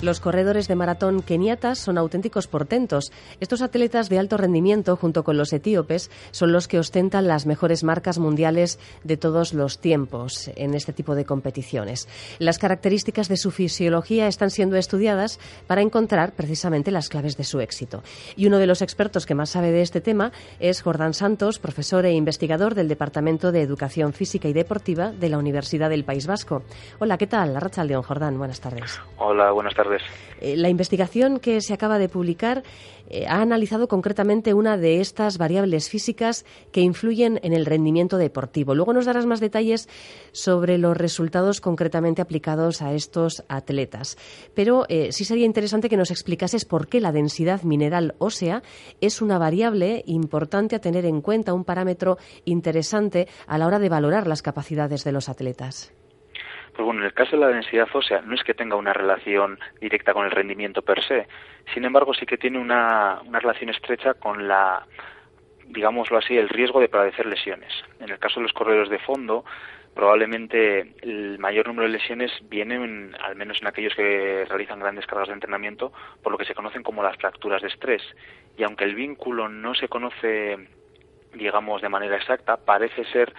Los corredores de maratón keniatas son auténticos portentos. Estos atletas de alto rendimiento, junto con los etíopes, son los que ostentan las mejores marcas mundiales de todos los tiempos en este tipo de competiciones. Las características de su fisiología están siendo estudiadas para encontrar precisamente las claves de su éxito. Y uno de los expertos que más sabe de este tema es Jordán Santos, profesor e investigador del Departamento de Educación Física y Deportiva de la Universidad del País Vasco. Hola, ¿qué tal? La León Jordán, buenas tardes. Hola, buenas tardes. Eh, la investigación que se acaba de publicar eh, ha analizado concretamente una de estas variables físicas que influyen en el rendimiento deportivo. Luego nos darás más detalles sobre los resultados concretamente aplicados a estos atletas. Pero eh, sí sería interesante que nos explicases por qué la densidad mineral ósea es una variable importante a tener en cuenta, un parámetro interesante a la hora de valorar las capacidades de los atletas. Pues bueno, en el caso de la densidad ósea no es que tenga una relación directa con el rendimiento per se, sin embargo sí que tiene una, una relación estrecha con la, digámoslo así, el riesgo de padecer lesiones. En el caso de los corredores de fondo, probablemente el mayor número de lesiones vienen, al menos en aquellos que realizan grandes cargas de entrenamiento, por lo que se conocen como las fracturas de estrés. Y aunque el vínculo no se conoce, digamos, de manera exacta, parece ser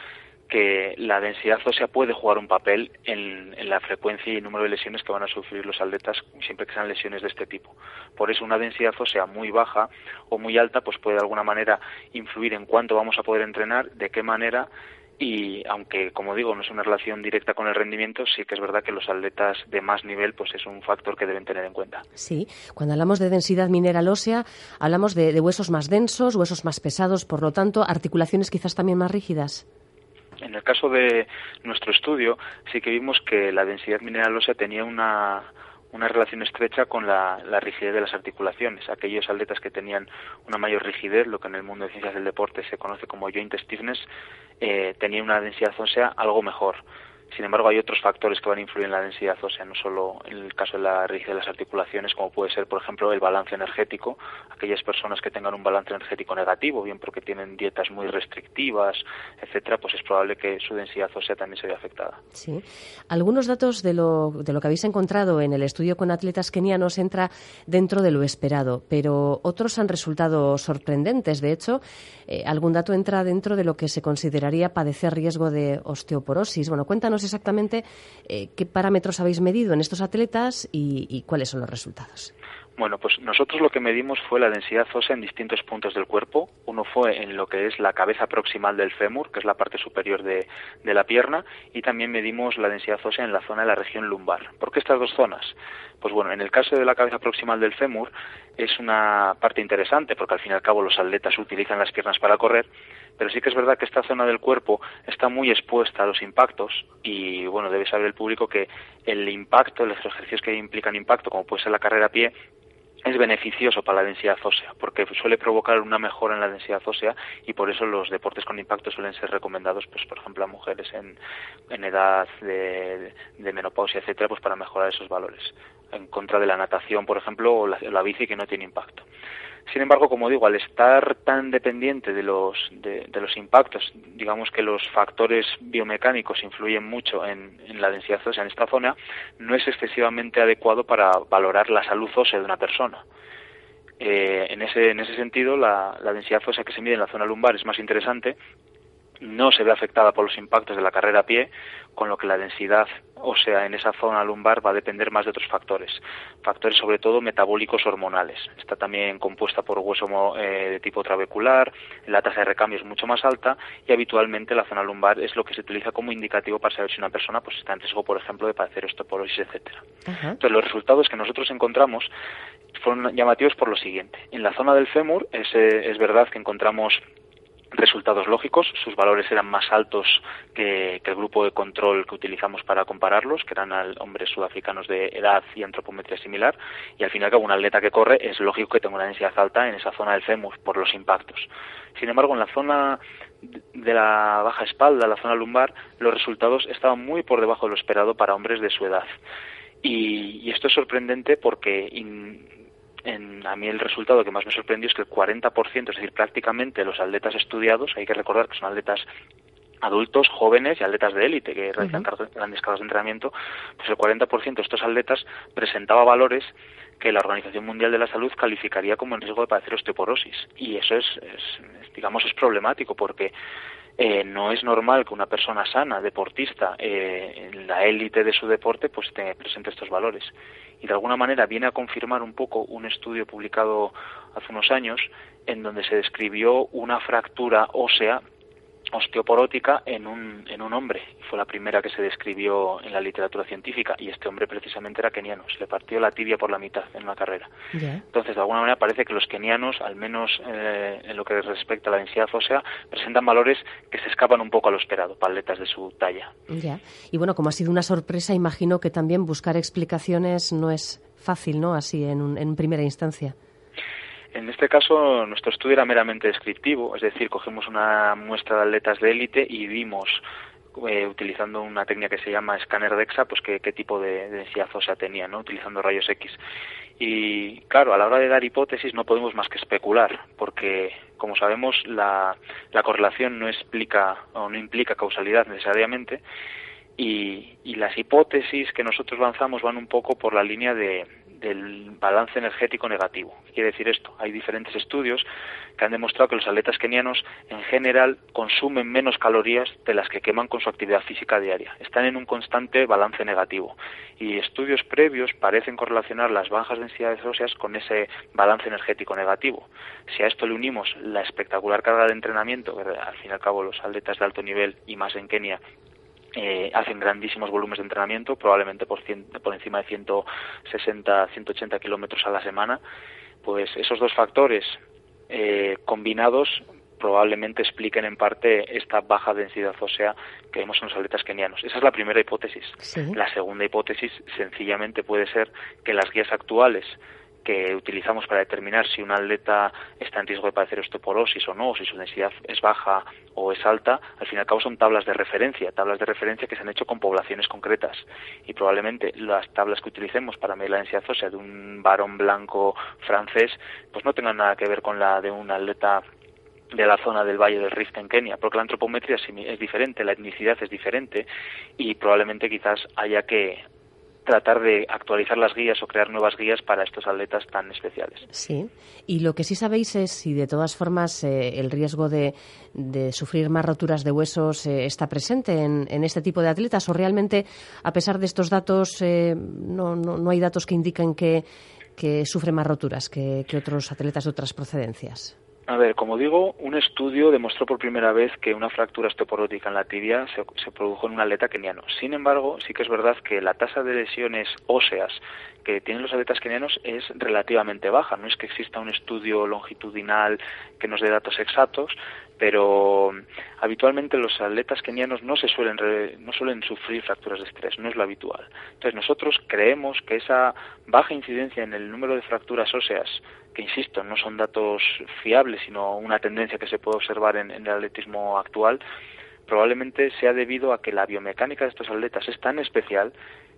que la densidad ósea puede jugar un papel en, la frecuencia y número de lesiones que van a sufrir los atletas siempre que sean lesiones de este tipo. Por eso una densidad ósea muy baja o muy alta pues puede de alguna manera influir en cuánto vamos a poder entrenar, de qué manera y aunque como digo no es una relación directa con el rendimiento sí que es verdad que los atletas de más nivel pues es un factor que deben tener en cuenta sí cuando hablamos de densidad mineral ósea hablamos de huesos más densos huesos más pesados por lo tanto articulaciones quizás también más rígidas en el caso de nuestro estudio, sí que vimos que la densidad mineral ósea tenía una, una relación estrecha con la, rigidez de las articulaciones. Aquellos atletas que tenían una mayor rigidez, lo que en el mundo de ciencias del deporte se conoce como joint stiffness, eh, tenían una densidad ósea algo mejor. Sin embargo, hay otros factores que van a influir en la densidad ósea, no solo en el caso de la rigidez de las articulaciones, como puede ser, por ejemplo, el balance energético. Aquellas personas que tengan un balance energético negativo, bien porque tienen dietas muy restrictivas, etcétera, pues es probable que su densidad ósea también se vea afectada. Sí. Algunos datos de lo, de lo que habéis encontrado en el estudio con atletas kenianos entra dentro de lo esperado, pero otros han resultado sorprendentes. De hecho, eh, algún dato entra dentro de lo que se consideraría padecer riesgo de osteoporosis. Bueno, cuéntanos exactamente eh, qué parámetros habéis medido en estos atletas y, cuáles son los resultados. Bueno, pues nosotros lo que medimos fue la densidad ósea en distintos puntos del cuerpo. Uno fue en lo que es la cabeza proximal del fémur, que es la parte superior de, de, la pierna, y también medimos la densidad ósea en la zona de la región lumbar. ¿Por qué estas dos zonas? Pues bueno, en el caso de la cabeza proximal del fémur es una parte interesante, porque al fin y al cabo los atletas utilizan las piernas para correr, pero sí que es verdad que esta zona del cuerpo está muy expuesta a los impactos y bueno, debe saber el público que el impacto, los ejercicios que implican impacto, como puede ser la carrera a pie, es beneficioso para la densidad ósea, porque suele provocar una mejora en la densidad ósea y por eso los deportes con impacto suelen ser recomendados, pues por ejemplo a mujeres en, en edad de, de menopausia, etcétera, pues para mejorar esos valores, en contra de la natación, por ejemplo, o la bici que no tiene impacto. Sin embargo, como digo, al estar tan dependiente de los, de, los impactos, digamos que los factores biomecánicos influyen mucho en, la densidad ósea en esta zona, no es excesivamente adecuado para valorar la salud ósea de una persona. Eh, en, ese, en ese sentido, la, la densidad ósea que se mide en la zona lumbar es más interesante no se ve afectada por los impactos de la carrera a pie, con lo que la densidad ósea en esa zona lumbar va a depender más de otros factores, factores sobre todo metabólicos hormonales. Está también compuesta por hueso eh, de tipo trabecular, la tasa de recambio es mucho más alta y habitualmente la zona lumbar es lo que se utiliza como indicativo para saber si una persona pues está en riesgo, por ejemplo, de padecer osteoporosis, etcétera. Entonces los resultados que nosotros encontramos fueron llamativos por lo siguiente. En la zona del fémur es, es verdad que encontramos resultados lógicos. Sus valores eran más altos que, el grupo de control que utilizamos para compararlos, que eran hombres sudafricanos de edad y antropometría similar. Y al final, que un atleta que corre es lógico que tenga una densidad alta en esa zona del fémur por los impactos. Sin embargo, en la zona de la baja espalda, la zona lumbar, los resultados estaban muy por debajo de lo esperado para hombres de su edad. Y, esto es sorprendente porque a mí el resultado que más me sorprendió es que el 40%, es decir, prácticamente los atletas estudiados, hay que recordar que son atletas adultos jóvenes y atletas de élite que realizan grandes cargas de entrenamiento, pues el 40% de estos atletas presentaba valores que la Organización Mundial de la Salud calificaría como en riesgo de padecer osteoporosis. Y eso es, digamos, es problemático porque eh, no es normal que una persona sana, deportista, eh, en la élite de su deporte, pues tenga presente estos valores. Y de alguna manera viene a confirmar un poco un estudio publicado hace unos años en donde se describió una fractura ósea osteoporótica en un, en un hombre. Fue la primera que se describió en la literatura científica y este hombre precisamente era keniano. Se le partió la tibia por la mitad en una carrera. Entonces, de alguna manera parece que los kenianos, al menos eh, en lo que respecta a la densidad ósea, presentan valores que se escapan un poco a lo esperado, paletas de su talla. Y bueno, como ha sido una sorpresa, imagino que también buscar explicaciones no es fácil, ¿no? Así en, en primera instancia. En este caso, nuestro estudio era meramente descriptivo, es decir, cogemos una muestra de atletas de élite y vimos, eh, utilizando una técnica que se llama escáner DEXA, pues qué, tipo de, densidad ósea tenía, ¿no? utilizando rayos X. Y claro, a la hora de dar hipótesis no podemos más que especular, porque como sabemos la, la correlación no explica o no implica causalidad necesariamente, y, y, las hipótesis que nosotros lanzamos van un poco por la línea de, del balance energético negativo. ¿Qué quiere decir esto? Hay diferentes estudios que han demostrado que los atletas kenianos en general consumen menos calorías de las que queman con su actividad física diaria. Están en un constante balance negativo. Y estudios previos parecen correlacionar las bajas densidades óseas con ese balance energético negativo. Si a esto le unimos la espectacular carga de entrenamiento, que al fin y al cabo los atletas de alto nivel y más en Kenia eh, hacen grandísimos volúmenes de entrenamiento, probablemente por, por encima de 160, 180 kilómetros a la semana, pues esos dos factores eh, combinados probablemente expliquen en parte esta baja densidad ósea que vemos en los atletas kenianos. Esa es la primera hipótesis. La segunda hipótesis sencillamente puede ser que las guías actuales que utilizamos para determinar si un atleta está en riesgo de padecer osteoporosis o no, o si su densidad es baja o es alta, al fin y al cabo son tablas de referencia, tablas de referencia que se han hecho con poblaciones concretas. Y probablemente las tablas que utilicemos para medir la densidad ósea de un varón blanco francés, pues no tengan nada que ver con la de un atleta de la zona del Valle del Rift en Kenia, porque la antropometría es diferente, la etnicidad es diferente y probablemente quizás haya que tratar de actualizar las guías o crear nuevas guías para estos atletas tan especiales. Sí, y lo que sí sabéis es si de todas formas eh, el riesgo de, sufrir más roturas de huesos eh, está presente en, este tipo de atletas o realmente, a pesar de estos datos, eh, no, no, hay datos que indiquen que, que sufre más roturas que otros atletas de otras procedencias. A ver, como digo, un estudio demostró por primera vez que una fractura osteoporótica en la tibia se, produjo en un atleta keniano. Sin embargo, sí que es verdad que la tasa de lesiones óseas que tienen los atletas kenianos es relativamente baja. No es que exista un estudio longitudinal que nos dé datos exactos, pero habitualmente los atletas kenianos no se suelen no suelen sufrir fracturas de estrés, no es lo habitual. Entonces nosotros creemos que esa baja incidencia en el número de fracturas óseas, insisto, no son datos fiables, sino una tendencia que se puede observar en, en el atletismo actual, probablemente sea debido a que la biomecánica de estos atletas es tan especial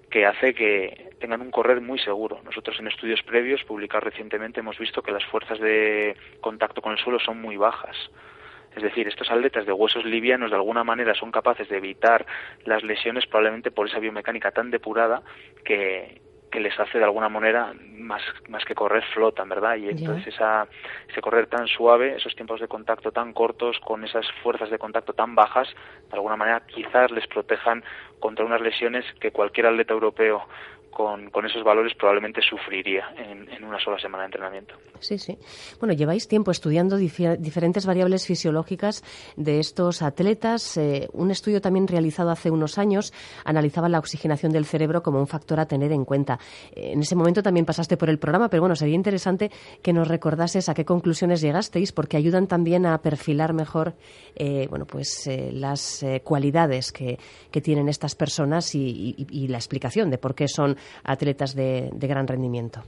que hace que tengan un correr muy seguro. Nosotros en estudios previos publicados recientemente hemos visto que las fuerzas de contacto con el suelo son muy bajas. Es decir, estos atletas de huesos livianos de alguna manera son capaces de evitar las lesiones probablemente por esa biomecánica tan depurada que, que les hace de alguna manera más, más que correr flotan, ¿verdad? Y entonces esa, ese correr tan suave, esos tiempos de contacto tan cortos, con esas fuerzas de contacto tan bajas, de alguna manera quizás les protejan contra unas lesiones que cualquier atleta europeo con, esos valores probablemente sufriría en, en, una sola semana de entrenamiento. Sí, sí. Bueno, lleváis tiempo estudiando diferentes variables fisiológicas de estos atletas. Eh, un estudio también realizado hace unos años analizaba la oxigenación del cerebro como un factor a tener en cuenta. Eh, en ese momento también pasaste por el programa, pero bueno, sería interesante que nos recordases a qué conclusiones llegasteis, porque ayudan también a perfilar mejor eh, bueno, pues, las cualidades que, tienen estas personas y la explicación de por qué son atletas de, gran rendimiento.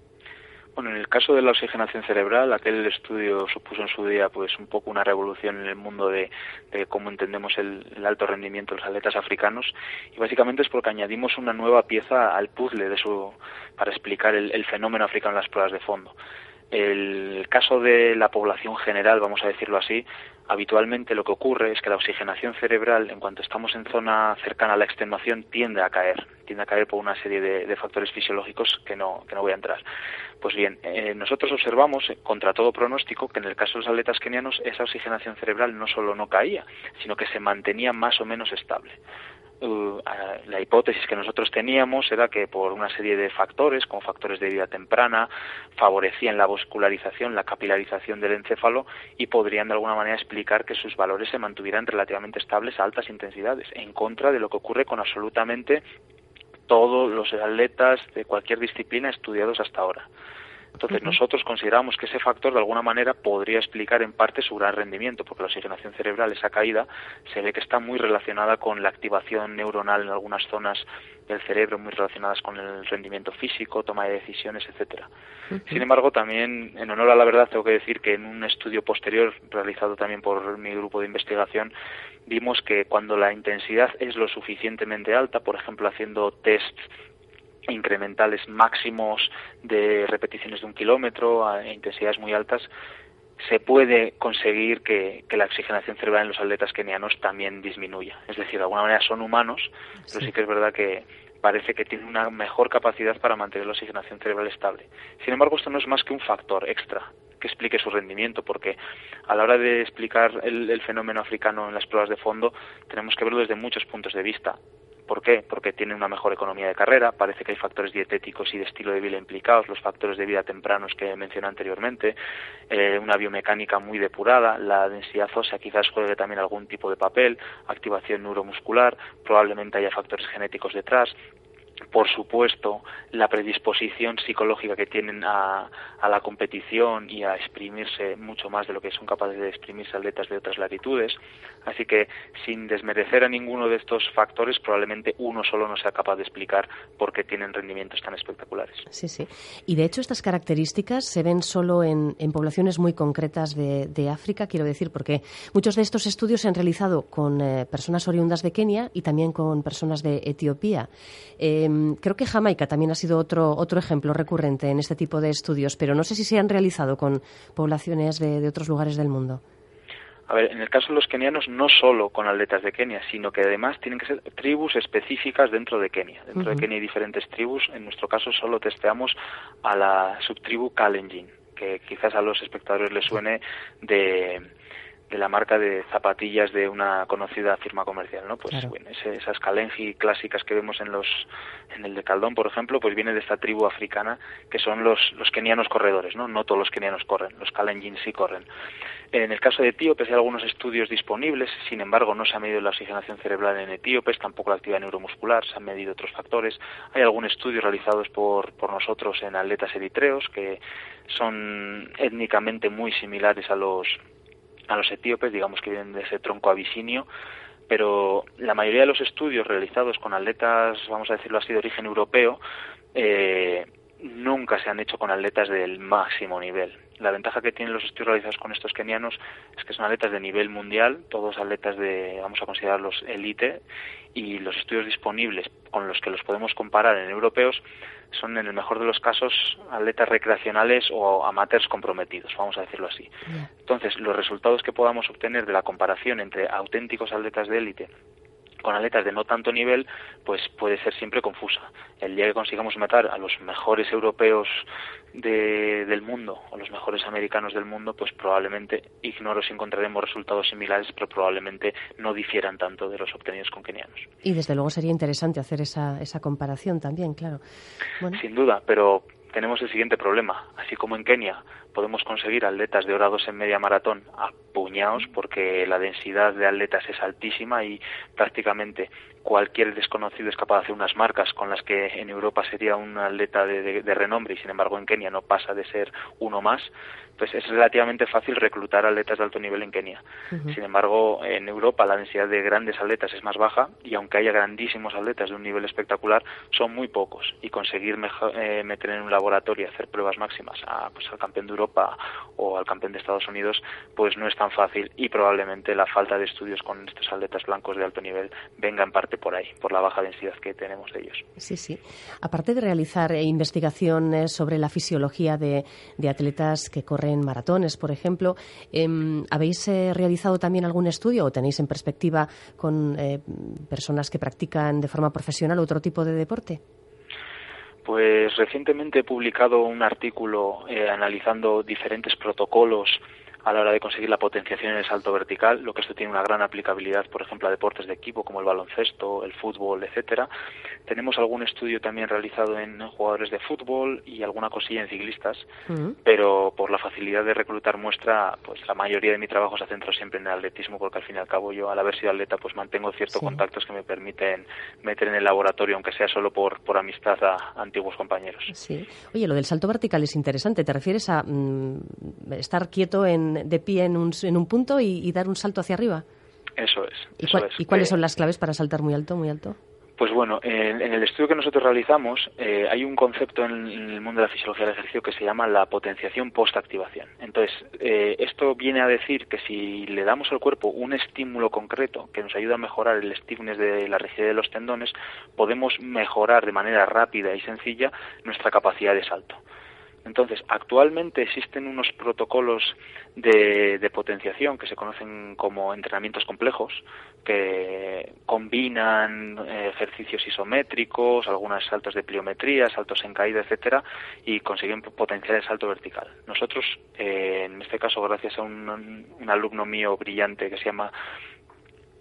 Bueno, en el caso de la oxigenación cerebral, aquel estudio supuso en su día pues un poco una revolución en el mundo de, cómo entendemos el, alto rendimiento de los atletas africanos y básicamente es porque añadimos una nueva pieza al puzzle de su, para explicar el, fenómeno africano en las pruebas de fondo. El caso de la población general, vamos a decirlo así, habitualmente lo que ocurre es que la oxigenación cerebral, en cuanto estamos en zona cercana a la extenuación, tiende a caer, tiende a caer por una serie de, factores fisiológicos que no, que no voy a entrar. Pues bien, eh, nosotros observamos, contra todo pronóstico, que en el caso de los atletas kenianos esa oxigenación cerebral no solo no caía, sino que se mantenía más o menos estable. Uh, la hipótesis que nosotros teníamos era que por una serie de factores, como factores de vida temprana, favorecían la vascularización, la capilarización del encéfalo y podrían de alguna manera explicar que sus valores se mantuvieran relativamente estables a altas intensidades, en contra de lo que ocurre con absolutamente todos los atletas de cualquier disciplina estudiados hasta ahora. Entonces nosotros consideramos que ese factor de alguna manera podría explicar en parte su gran rendimiento, porque la oxigenación cerebral, esa caída, se ve que está muy relacionada con la activación neuronal en algunas zonas del cerebro, muy relacionadas con el rendimiento físico, toma de decisiones, etcétera. Sin embargo, también, en honor a la verdad, tengo que decir que en un estudio posterior realizado también por mi grupo de investigación, vimos que cuando la intensidad es lo suficientemente alta, por ejemplo, haciendo tests incrementales máximos de repeticiones de un kilómetro a intensidades muy altas, se puede conseguir que, la oxigenación cerebral en los atletas kenianos también disminuya. Es decir, de alguna manera son humanos, pero sí que es verdad que parece que tienen una mejor capacidad para mantener la oxigenación cerebral estable. Sin embargo, esto no es más que un factor extra que explique su rendimiento, porque a la hora de explicar el fenómeno africano en las pruebas de fondo tenemos que verlo desde muchos puntos de vista. ¿Por qué? Porque tiene una mejor economía de carrera, parece que hay factores dietéticos y de estilo de vida implicados, los factores de vida tempranos que mencioné anteriormente, eh, una biomecánica muy depurada, la densidad ósea quizás juegue también algún tipo de papel, activación neuromuscular, probablemente haya factores genéticos detrás, por supuesto, la predisposición psicológica que tienen a, la competición y a exprimirse mucho más de lo que son capaces de exprimirse atletas de otras latitudes. Así que, sin desmerecer a ninguno de estos factores, probablemente uno solo no sea capaz de explicar por qué tienen rendimientos tan espectaculares. Sí, sí. Y de hecho, estas características se ven solo en, poblaciones muy concretas de, África, quiero decir, porque muchos de estos estudios se han realizado con eh, personas oriundas de Kenia y también con personas de Etiopía. Eh, Em, creo que Jamaica también ha sido otro, otro ejemplo recurrente en este tipo de estudios, pero no sé si se han realizado con poblaciones de, otros lugares del mundo. A ver, en el caso de los kenianos, no solo con atletas de Kenia, sino que además tienen que ser tribus específicas dentro de Kenia. Dentro de Kenia hay diferentes tribus. En nuestro caso solo testeamos a la subtribu Kalenjin, que quizás a los espectadores les suene de, de la marca de zapatillas de una conocida firma comercial, ¿no? Pues bueno, esas Kalenji clásicas que vemos en los en el de Caldón, por ejemplo, pues viene de esta tribu africana que son los los kenianos corredores, ¿no? No todos los kenianos corren, los Kalenjin sí corren. En el caso de etíopes hay algunos estudios disponibles, sin embargo no se ha medido la oxigenación cerebral en etíopes, tampoco la actividad neuromuscular, se han medido otros factores. Hay algún estudio realizados por, por nosotros en atletas eritreos que son étnicamente muy similares a los a los etíopes, digamos que vienen de ese tronco abisinio, pero la mayoría de los estudios realizados con atletas, vamos a decirlo así, de origen europeo, eh, nunca se han hecho con atletas del máximo nivel. La ventaja que tienen los estudios realizados con estos kenianos es que son atletas de nivel mundial, todos atletas de, vamos a considerarlos elite, y los estudios disponibles con los que los podemos comparar en europeos son en el mejor de los casos atletas recreacionales o amateurs comprometidos, vamos a decirlo así. Entonces, los resultados que podamos obtener de la comparación entre auténticos atletas de élite con atletas de no tanto nivel, pues puede ser siempre confusa. El día que consigamos matar a los mejores europeos del mundo o los mejores americanos del mundo, pues probablemente, ignoro si encontraremos resultados similares, pero probablemente no difieran tanto de los obtenidos con kenianos. Y desde luego sería interesante hacer esa, esa comparación también, claro. Sin duda, pero tenemos el siguiente problema. Así como en Kenia podemos conseguir atletas de hora dos en media maratón a puñados porque la densidad de atletas es altísima y prácticamente cualquier desconocido es capaz de hacer unas marcas con las que en Europa sería un atleta de, renombre y sin embargo en Kenia no pasa de ser uno más, pues es relativamente fácil reclutar atletas de alto nivel en Kenia. Sin embargo, en Europa la densidad de grandes atletas es más baja y aunque haya grandísimos atletas de un nivel espectacular, son muy pocos y conseguir eh, meter en un laboratorio laboratorio y hacer pruebas máximas a, pues, al campeón de Europa o al campeón de Estados Unidos, pues no es tan fácil y probablemente la falta de estudios con estos atletas blancos de alto nivel venga en parte por ahí, por la baja densidad que tenemos de ellos. Sí, sí. Aparte de realizar eh, investigaciones sobre la fisiología de, atletas que corren maratones, por ejemplo, em, ¿habéis eh, realizado también algún estudio o tenéis en perspectiva con eh, personas que practican de forma profesional otro tipo de deporte? Pues recientemente he publicado un artículo analizando diferentes protocolos a la hora de conseguir la potenciación en el salto vertical, lo que esto tiene una gran aplicabilidad, por ejemplo, a deportes de equipo como el baloncesto, el fútbol, etcétera. Tenemos algún estudio también realizado en jugadores de fútbol y alguna cosilla en ciclistas, pero por la facilidad de reclutar muestra, pues la mayoría de mi trabajo se centra siempre en el atletismo, porque al fin y al cabo yo, al haber sido atleta, pues mantengo ciertos contactos que me permiten meter en el laboratorio, aunque sea solo por, por amistad a, antiguos compañeros. Sí. Oye, lo del salto vertical es interesante. ¿Te refieres a mm, estar quieto en de pie en un, en un punto y, dar un salto hacia arriba. Eso es. ¿Y, cuáles son las claves para saltar muy alto, muy alto? Pues bueno, en, el estudio que nosotros realizamos eh, hay un concepto en, el mundo de la fisiología del ejercicio que se llama la potenciación post-activación. Entonces, eh, esto viene a decir que si le damos al cuerpo un estímulo concreto que nos ayuda a mejorar el stiffness de la rigidez de los tendones, podemos mejorar de manera rápida y sencilla nuestra capacidad de salto. Entonces, actualmente existen unos protocolos de, potenciación que se conocen como entrenamientos complejos, que combinan eh, ejercicios isométricos, algunos saltos de pliometría, saltos en caída, etcétera, y consiguen potenciar el salto vertical. Nosotros, eh, en este caso, gracias a un, alumno mío brillante que se llama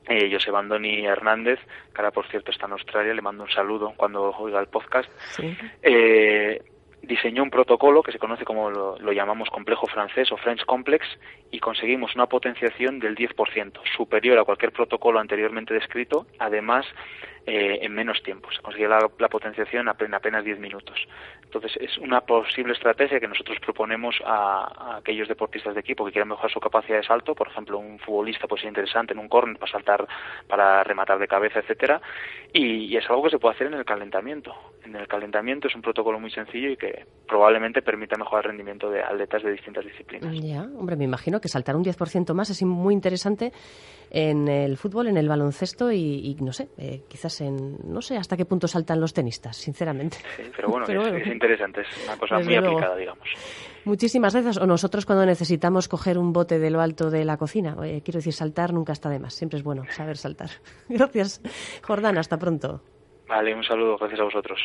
eh, José Bandoni Hernández, que ahora por cierto está en Australia, le mando un saludo cuando oiga el podcast. ¿Sí? Eh, diseñó un protocolo que se conoce como lo, llamamos complejo francés o French Complex y conseguimos una potenciación del 10%, superior a cualquier protocolo anteriormente descrito, además eh, en menos tiempo. Se consigue la, potenciación en apenas 10 minutos. Entonces, es una posible estrategia que nosotros proponemos a, aquellos deportistas de equipo que quieran mejorar su capacidad de salto. Por ejemplo, un futbolista puede ser interesante en un corner para saltar, para rematar de cabeza, etcétera. Y, es algo que se puede hacer en el calentamiento. En el calentamiento es un protocolo muy sencillo y que probablemente permita mejorar el rendimiento de atletas de distintas disciplinas. Ya, hombre, me imagino que saltar un 10% más es muy interesante en el fútbol, en el baloncesto y, no sé, eh, quizás en, no sé hasta qué punto saltan los tenistas, sinceramente. Sí, pero bueno, es, interesante, es una cosa muy aplicada, digamos. Muchísimas gracias. O nosotros cuando necesitamos coger un bote de lo alto de la cocina, quiero decir, saltar nunca está de más, siempre es bueno saber saltar. Gracias, Jordán, hasta pronto. Vale, un saludo, gracias a vosotros.